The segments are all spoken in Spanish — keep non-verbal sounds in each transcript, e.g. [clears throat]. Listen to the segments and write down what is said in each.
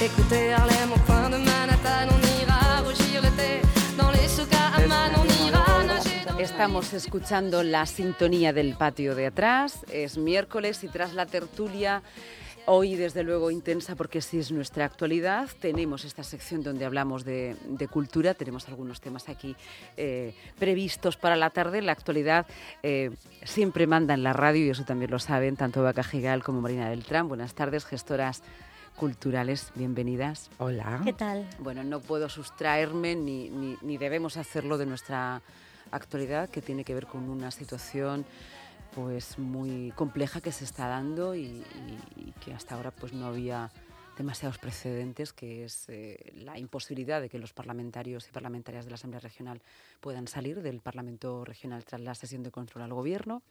Écoutez Harlem au coin de Manhattan, on ira rougir l'été. Dans les souks à Amman, on ira nager dans... Estamos escuchando la sintonía del patio de atrás. Es miércoles y tras la tertulia, hoy desde luego intensa porque sí es nuestra actualidad, tenemos esta sección donde hablamos de, de cultura, tenemos algunos temas aquí eh, previstos para la tarde. La actualidad eh, siempre manda en la radio y eso también lo saben tanto Vaca Gigal como Marina Beltrán. Buenas tardes, gestoras culturales, bienvenidas. Hola. ¿Qué tal? Bueno, no puedo sustraerme ni, ni, ni debemos hacerlo de nuestra actualidad que tiene que ver con una situación pues muy compleja que se está dando y, y- y que hasta ahora pues no había demasiados precedentes, que es eh, la imposibilidad de que los parlamentarios y parlamentarias de la Asamblea Regional puedan salir del Parlamento Regional tras la sesión de control al Gobierno.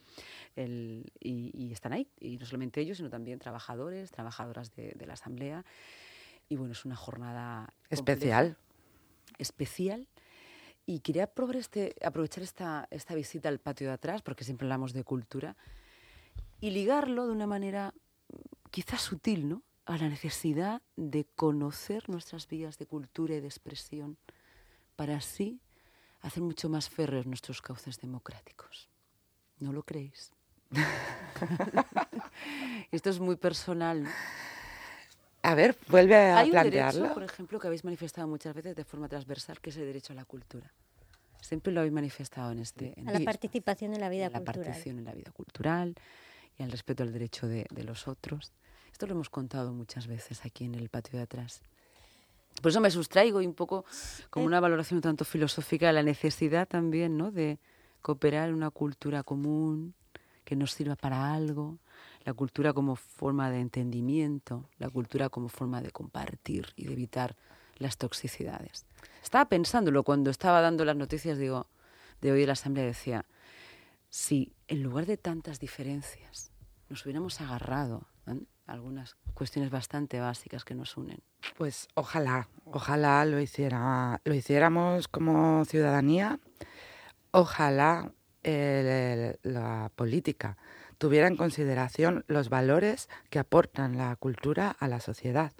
El- y, y están ahí, y no solamente ellos, sino también trabajadores, trabajadoras de, de la Asamblea. Y bueno, es una jornada compleja Especial. especial. Y quería este, aprovechar esta, esta visita al patio de atrás, porque siempre hablamos de cultura, y ligarlo de una manera mm, quizás sutil, ¿no? A la necesidad de conocer nuestras vías de cultura y de expresión, para así hacer mucho más férreos nuestros cauces democráticos. ¿No lo creéis? [laughs] Esto es muy personal. ¿no? A ver, vuelve a Hay un plantearlo. derecho, por ejemplo, que habéis manifestado muchas veces de forma transversal, que es el derecho a la cultura. Siempre lo habéis manifestado en este... en A la participación en la vida la cultural. participación en la vida cultural y al respeto al derecho de, de los otros. Esto lo hemos contado muchas veces aquí en el patio de atrás. Por eso me sustraigo y un poco como Eh. una valoración tanto filosófica de la necesidad también ¿no? de cooperar en una cultura común que nos sirva para algo, la cultura como forma de entendimiento, la cultura como forma de compartir y de evitar las toxicidades. Estaba pensándolo cuando estaba dando las noticias digo, de hoy de la Asamblea, decía, si en lugar de tantas diferencias nos hubiéramos agarrado ¿eh? Algunas cuestiones bastante básicas que nos unen. Pues ojalá, ojalá lo hiciera, lo hiciéramos como ciudadanía. Ojalá el- el- la política tuviera en consideración los valores que aportan la cultura a la sociedad.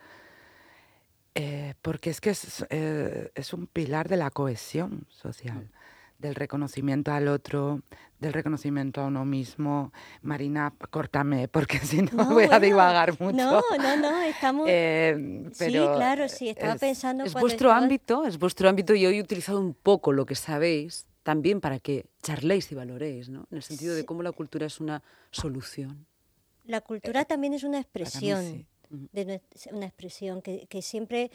Eh, porque es que es, eh, es un pilar de la cohesión social, del reconocimiento al otro, del reconocimiento a uno mismo. Marina, córtame, porque [laughs] si no, voy a divagar mucho. No, no, no, estamos... Eh, sí, claro, sí, estaba es- pensando... Es vuestro estaba- ámbito, es vuestro ámbito y hoy he utilizado un poco lo que sabéis también para que charléis y valoréis, ¿no? En el sentido de cómo la cultura es una solución. La cultura también es una Eh, expresión, de una expresión que, que siempre,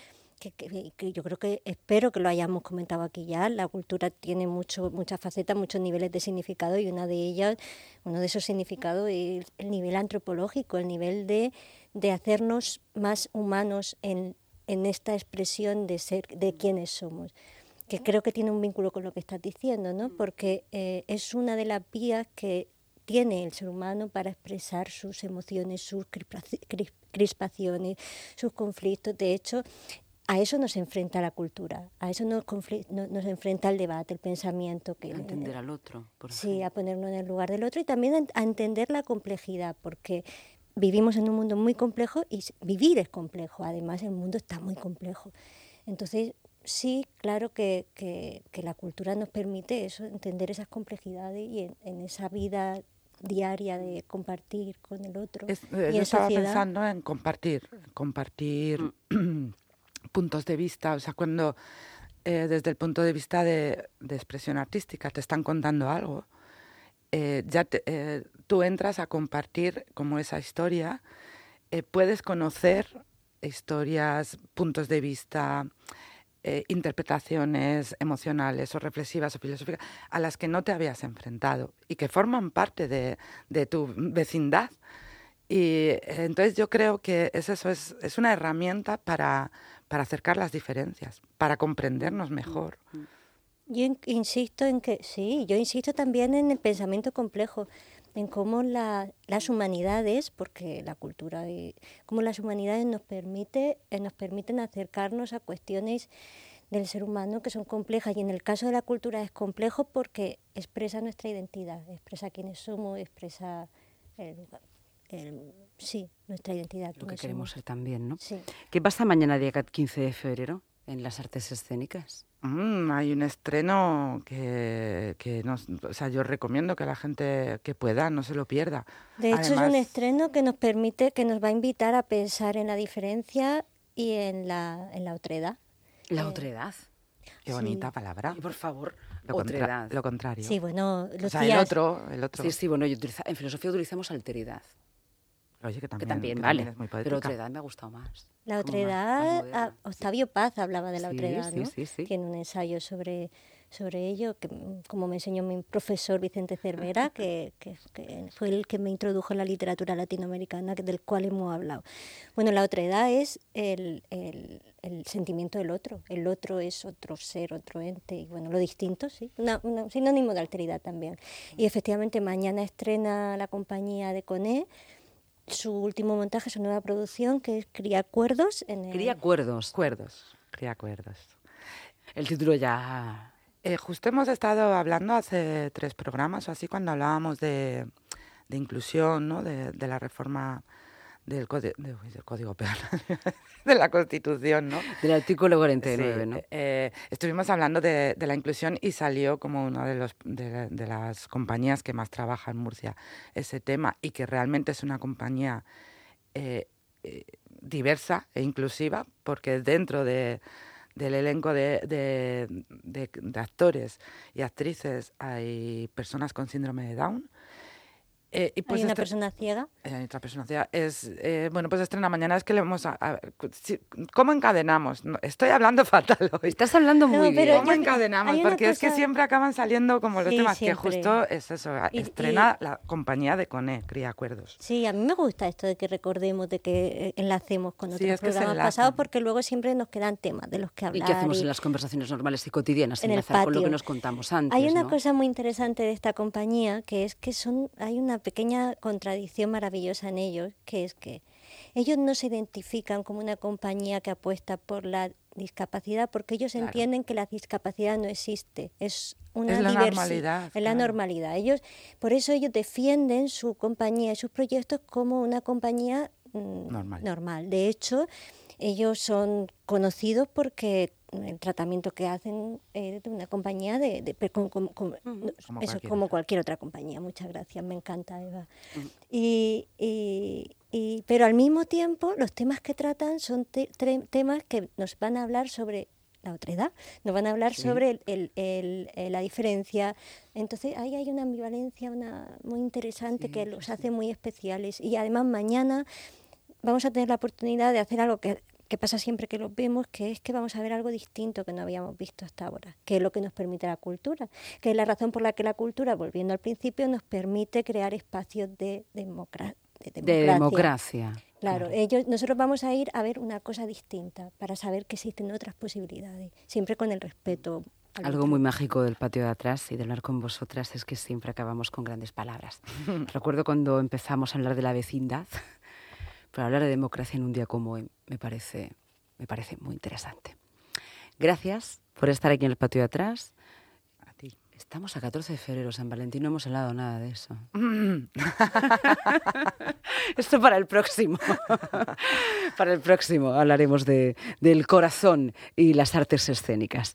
que, que- que yo creo que, espero que lo hayamos comentado aquí ya, la cultura tiene mucho, muchas facetas, muchos niveles de significado y una de ellas, uno de esos significados es el nivel antropológico, el nivel de, de hacernos más humanos en, en esta expresión de ser, de quiénes somos que creo que tiene un vínculo con lo que estás diciendo, ¿no? Porque eh, es una de las vías que tiene el ser humano para expresar sus emociones, sus crispaci- cris- crispaciones, sus conflictos. De hecho, a eso nos enfrenta la cultura, a eso nos, no- nos enfrenta el debate, el pensamiento. Que, A entender al otro, por Sí, ejemplo. a ponernos en el lugar del otro y también a, a entender la complejidad, porque vivimos en un mundo muy complejo y vivir es complejo, además el mundo está muy complejo. Entonces, sí, claro que, que- que la cultura nos permite eso, entender esas complejidades y en, en esa vida diaria de compartir con el otro. Es- y en yo estaba sociedad. pensando en compartir, compartir [clears throat] puntos de vista, o sea, cuando eh, desde el punto de vista de, expresión artística te están contando algo, eh, ya te- eh, tú entras a compartir como esa historia, puedes conocer historias, puntos de vista, interpretaciones emocionales o reflexivas o filosóficas a las que no te habías enfrentado y que forman parte de, tu vecindad. Y entonces yo creo que es eso, es, es una herramienta para, para acercar las diferencias, para comprendernos mejor. Yo in- insisto en que, sí, yo insisto también en el pensamiento complejo, en cómo la- las humanidades, porque la cultura, y cómo las humanidades nos, permite, eh, nos permiten acercarnos a cuestiones del ser humano que son complejas. Y en el caso de la cultura es complejo porque expresa nuestra identidad, expresa quiénes somos, expresa el- el- sí, nuestra identidad. Lo que queremos somos. ser también, ¿no? Sí. ¿Qué pasa mañana, día 15 de febrero, en las artes escénicas? Mm, hay un estreno que, que nos, o sea, yo recomiendo que la gente que pueda no se lo pierda. De hecho, es un Además- estreno que nos permite, que nos va a invitar a pensar en la diferencia y en la, en la otredad. La Eh, otredad. Qué Sí. bonita palabra. Y por favor, Lo, contra- lo contrario. Sí, bueno, o sea, el otro, el otro. Sí, sí, bueno, yo utiliza- en filosofía utilizamos alteridad, Oye, que también, que también que vale, también es muy pero poética. otredad me ha gustado más. La como más- más otredad, moderna. ah, Octavio Paz hablaba de la Sí, otredad, sí, ¿no? sí, sí. Tiene un ensayo sobre, sobre ello, que como me enseñó mi profesor Vicente Cervera, que, que- que fue el que me introdujo en la literatura latinoamericana, del cual hemos hablado. Bueno, la otredad es el, el- el sentimiento del otro. El otro es otro ser, otro ente, y bueno, lo distinto, sí. Una, una- sinónimo de alteridad también. Y efectivamente, mañana estrena la compañía de Coné su último montaje, su nueva producción, que es Cría Cuerdos. En el- Cría acuerdos. Cuerdos, cría cuerdos. El título ya... Eh, justo hemos estado hablando hace tres programas o así cuando hablábamos de, de inclusión, ¿no? de, de la reforma del, código, del código penal, [laughs] de la Constitución, ¿no? Del artículo 49, Sí, ¿no? eh, estuvimos hablando de, de la inclusión y salió como una de, los, de, de las compañías que más trabaja en Murcia ese tema y que realmente es una compañía eh, eh, diversa e inclusiva porque dentro de, del elenco de, de- de- de actores y actrices hay personas con síndrome de Down. Eh, y pues Hay una este- persona ciega. eh, otra persona ciega. es eh, bueno pues estrena mañana es que le vamos a, a- si- cómo encadenamos No, estoy hablando [laughs] fatal hoy Estás hablando No, muy pero bien. cómo encadenamos hay porque es que siempre acaban saliendo como los Sí, temas siempre. que justo es eso Y- estrena la compañía de Cone cría acuerdos Sí, a mí me gusta esto de que recordemos, de que enlacemos con Sí, otros se programas pasados, porque luego siempre nos quedan temas de los que ¿Y hablar. qué hacemos y- en las conversaciones normales y cotidianas? en el Enlazar con lo que patio. nos contamos antes, Hay una ¿no? cosa muy interesante de esta compañía, que es que son, hay una pequeña contradicción maravillosa en ellos, que es que ellos no se identifican como una compañía que apuesta por la discapacidad, porque ellos Claro. entienden que la discapacidad no existe, es una Es la normalidad, es la normalidad. Ellos, por eso ellos defienden su compañía y sus proyectos como una compañía mm, Normal. normal. De hecho, ellos son conocidos porque el tratamiento que hacen es de una compañía de, de- pe- como, eso, cualquier como otra. cualquier otra compañía. Muchas gracias, me encanta Eva. Y, y- y- pero al mismo tiempo los temas que tratan son te- tre- temas que nos van a hablar sobre la otredad, nos van a hablar sobre el- el- el- eh, la diferencia. Entonces ahí hay una ambivalencia una, muy interesante que los hace muy especiales. Y además mañana vamos a tener la oportunidad de hacer algo que, que pasa siempre que los vemos, que es que vamos a ver algo distinto que no habíamos visto hasta ahora, que es lo que nos permite la cultura, que es la razón por la que la cultura, volviendo al principio, nos permite crear espacios de, democra- de De democracia. democracia. Claro, ellos, nosotros vamos a ir a ver una cosa distinta para saber que existen otras posibilidades, siempre con el respeto. al Algo otro. muy mágico del patio de atrás y de hablar con vosotras es que siempre acabamos con grandes palabras. [laughs] Recuerdo cuando empezamos a hablar de la vecindad, pero hablar de democracia en un día como hoy me parece, me parece muy interesante. Gracias por estar aquí en el patio de atrás. a ti Estamos a 14 de febrero, San Valentín, no hemos hablado nada de eso. [laughs] [laughs] Esto para el próximo. [laughs] para el próximo hablaremos de, del corazón y las artes escénicas.